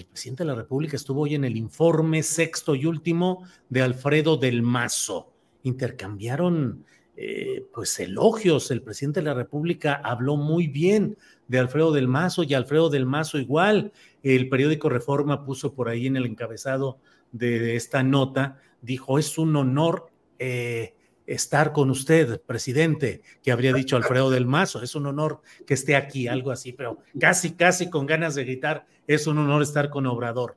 El presidente de la República estuvo hoy en el informe sexto y último de Alfredo del Mazo. Intercambiaron eh, pues elogios. El presidente de la República habló muy bien de Alfredo del Mazo y Alfredo del Mazo igual. El periódico Reforma puso por ahí en el encabezado de, esta nota, dijo, es un honor eh, estar con usted, presidente, que habría dicho Alfredo del Mazo. Es un honor que esté aquí, algo así, pero casi, casi con ganas de gritar, es un honor estar con Obrador.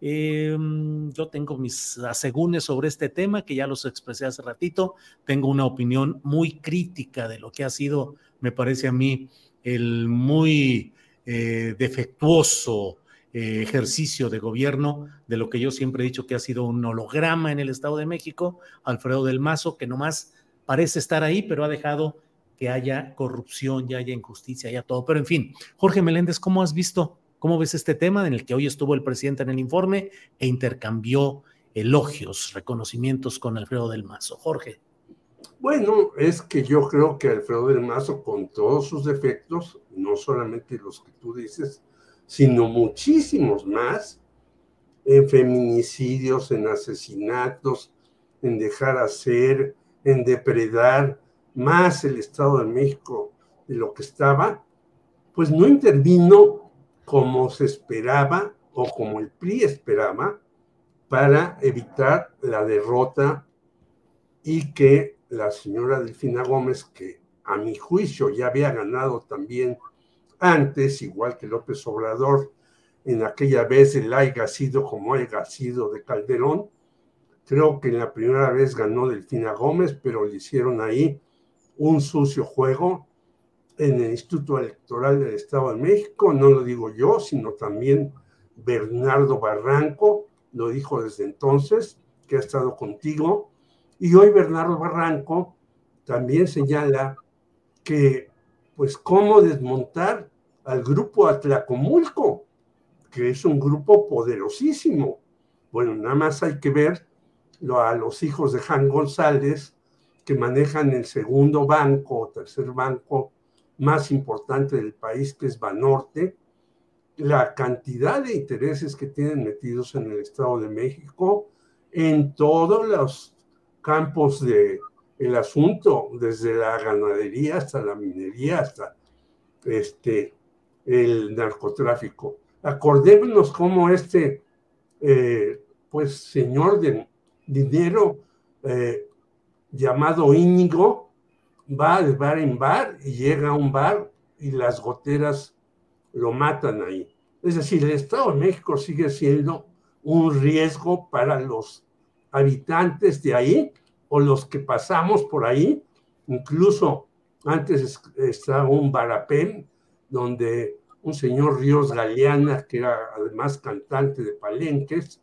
Em, yo tengo mis asegúnes sobre este tema, que ya los expresé hace ratito. Tengo una opinión muy crítica de lo que ha sido, me parece a mí, el muy eh, defectuoso eh, ejercicio de gobierno de lo que yo siempre he dicho que ha sido un holograma en el Estado de México, Alfredo del Mazo, que nomás parece estar ahí, pero ha dejado que haya corrupción, ya haya injusticia, haya todo. Pero en fin, Jorge Meléndez, ¿cómo has visto, cómo ves este tema en el que hoy estuvo el presidente en el informe e intercambió elogios, reconocimientos con Alfredo del Mazo? Jorge. Bueno, es que yo creo que Alfredo del Mazo, con todos sus defectos, no solamente los que tú dices, sino muchísimos más en feminicidios, en asesinatos, en dejar hacer, en depredar más el Estado de México de lo que estaba, pues no intervino como se esperaba o como el PRI esperaba para evitar la derrota y que la señora Delfina Gómez, que a mi juicio ya había ganado también antes, igual que López Obrador, en aquella vez el haya sido como haya sido de Calderón. Creo que en la primera vez ganó Delfina Gómez, pero le hicieron ahí un sucio juego en el Instituto Electoral del Estado de México. No lo digo yo, sino también Bernardo Barranco, lo dijo desde entonces, que ha estado contigo. Y hoy Bernardo Barranco también señala que, pues, cómo desmontar al grupo Atlacomulco, que es un grupo poderosísimo. Bueno, nada más hay que ver a los hijos de Jan González, que manejan el segundo banco o tercer banco más importante del país, que es Banorte, la cantidad de intereses que tienen metidos en el Estado de México en todos los campos del el asunto, desde la ganadería hasta la minería, hasta este, el narcotráfico. Acordémonos cómo este, eh, pues, señor de dinero eh, llamado Íñigo va de bar en bar y llega a un bar y las goteras lo matan ahí. Es decir, el Estado de México sigue siendo un riesgo para los habitantes de ahí o los que pasamos por ahí. Incluso antes estaba un barapén donde un señor Ríos Galeana, que era además cantante de palenques,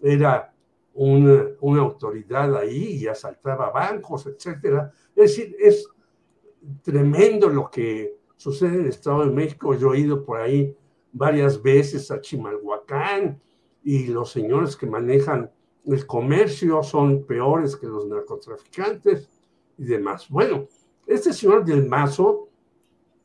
era una, una, autoridad ahí y asaltaba bancos, etcétera. Es decir, es tremendo lo que sucede en el Estado de México. Yo he ido por ahí varias veces a Chimalhuacán y los señores que manejan el comercio son peores que los narcotraficantes y demás. Bueno, este señor del Mazo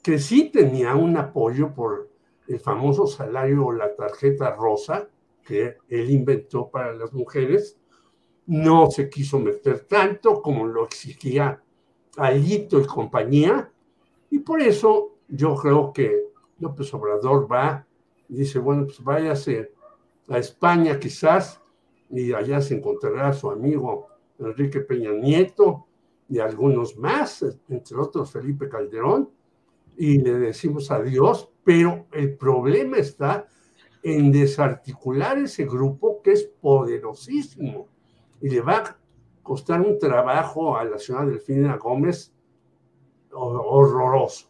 que sí tenía un apoyo por el famoso salario o la tarjeta rosa que él inventó para las mujeres, no se quiso meter tanto como lo exigía Alito y compañía, y por eso yo creo que López Obrador va y dice, bueno, pues váyase a España quizás, y allá se encontrará su amigo Enrique Peña Nieto y algunos más, entre otros Felipe Calderón, y le decimos adiós, pero el problema está en desarticular ese grupo que es poderosísimo y le va a costar un trabajo a la señora Delfina Gómez horroroso.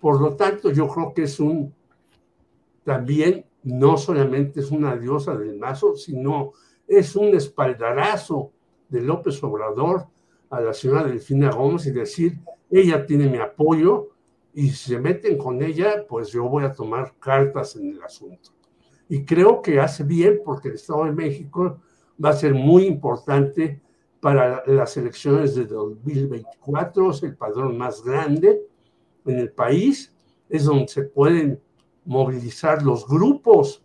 Por lo tanto, yo creo que es un, también no solamente es una diosa del mazo, sino es un espaldarazo de López Obrador a la señora Delfina Gómez y decir, ella tiene mi apoyo y si se meten con ella, pues yo voy a tomar cartas en el asunto. Y creo que hace bien porque el Estado de México va a ser muy importante para las elecciones de 2024, es el padrón más grande en el país, es donde se pueden movilizar los grupos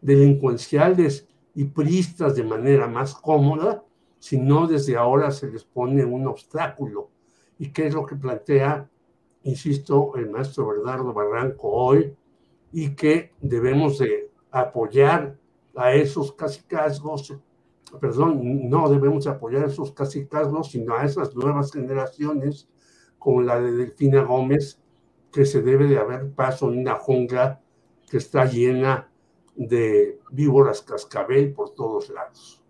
delincuenciales y priistas de manera más cómoda, si no desde ahora se les pone un obstáculo. ¿Y qué es lo que plantea insisto, el maestro Bernardo Barranco hoy, y que debemos de apoyar a esos casicazgos, perdón, no debemos apoyar a esos casicazgos, sino a esas nuevas generaciones, como la de Delfina Gómez, que se debe de haber paso en una jungla que está llena de víboras cascabel por todos lados.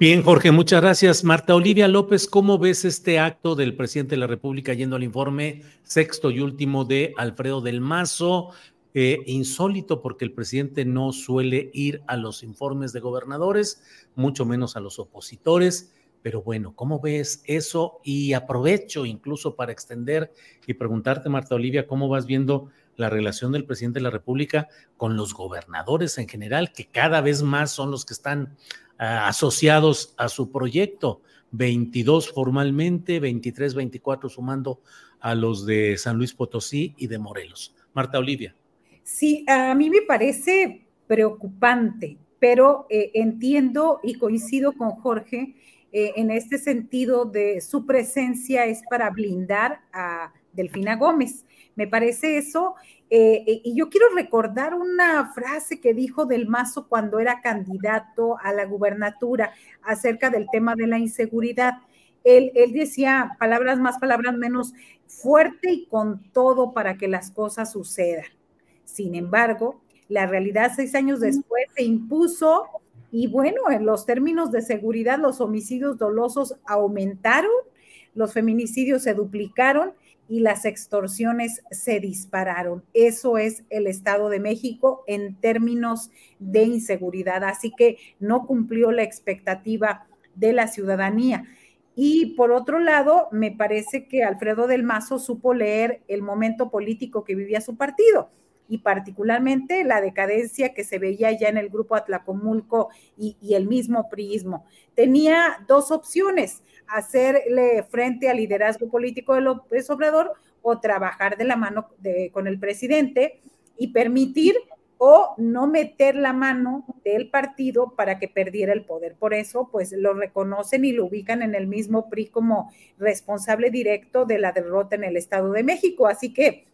Bien, Jorge, muchas gracias. Marta Olivia López, ¿cómo ves este acto del presidente de la República yendo al informe sexto y último de Alfredo del Mazo? Eh, insólito porque el presidente no suele ir a los informes de gobernadores, mucho menos a los opositores. Pero bueno, ¿cómo ves eso? Y aprovecho incluso para extender y preguntarte, Marta Olivia, ¿cómo vas viendo la relación del presidente de la República con los gobernadores en general, que cada vez más son los que están asociados a su proyecto. 22 formalmente, 23, 24 sumando a los de San Luis Potosí y de Morelos. Marta Olivia. Sí, a mí me parece preocupante, pero eh, entiendo y coincido con Jorge eh, en este sentido de su presencia es para blindar a Delfina Gómez. Me parece eso eh, eh, y yo quiero recordar una frase que dijo Del Mazo cuando era candidato a la gubernatura acerca del tema de la inseguridad. Él, él, decía palabras más, palabras menos, fuerte y con todo para que las cosas sucedan. Sin embargo, la realidad seis años después se impuso y bueno, en los términos de seguridad, los homicidios dolosos aumentaron, los feminicidios se duplicaron y las extorsiones se dispararon. Eso es el Estado de México en términos de inseguridad. Así que no cumplió la expectativa de la ciudadanía. Y por otro lado, me parece que Alfredo del Mazo supo leer el momento político que vivía su partido y particularmente la decadencia que se veía ya en el grupo Atlacomulco y, el mismo priismo. Tenía dos opciones, hacerle frente al liderazgo político de López Obrador o trabajar de la mano con el presidente y permitir o no meter la mano del partido para que perdiera el poder. Por eso, pues lo reconocen y lo ubican en el mismo PRI como responsable directo de la derrota en el Estado de México. Así que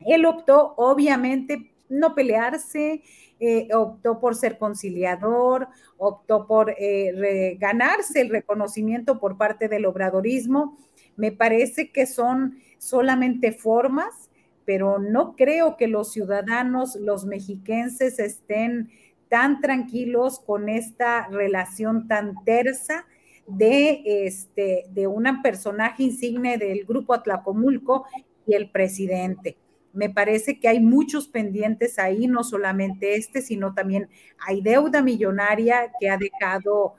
él optó, obviamente, no pelearse, eh, optó por ser conciliador, optó por eh, ganarse el reconocimiento por parte del obradorismo. Me parece que son solamente formas, pero no creo que los ciudadanos, los mexiquenses estén tan tranquilos con esta relación tan tersa de, este, de un personaje insigne del grupo Atlacomulco y el presidente. Me parece que hay muchos pendientes ahí, no solamente este, sino también hay deuda millonaria que ha dejado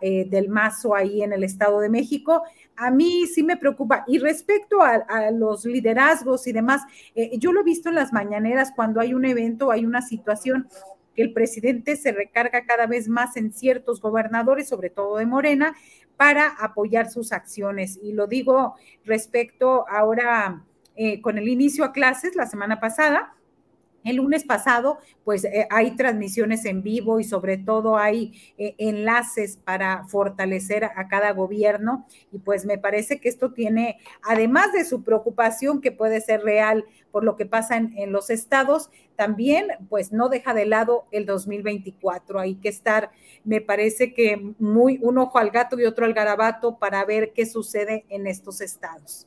eh, del mazo ahí en el Estado de México. A mí sí me preocupa. Y respecto a, los liderazgos y demás, eh, yo lo he visto en las mañaneras cuando hay un evento, hay una situación que el presidente se recarga cada vez más en ciertos gobernadores, sobre todo de Morena, para apoyar sus acciones. Y lo digo respecto ahora eh, con el inicio a clases la semana pasada, El lunes pasado, pues eh, hay transmisiones en vivo y sobre todo hay eh, enlaces para fortalecer a, cada gobierno y pues me parece que esto tiene, además de su preocupación que puede ser real por lo que pasa en, en los estados, también pues no deja de lado el 2024. Hay que estar, me parece que muy un ojo al gato y otro al garabato para ver qué sucede en estos estados.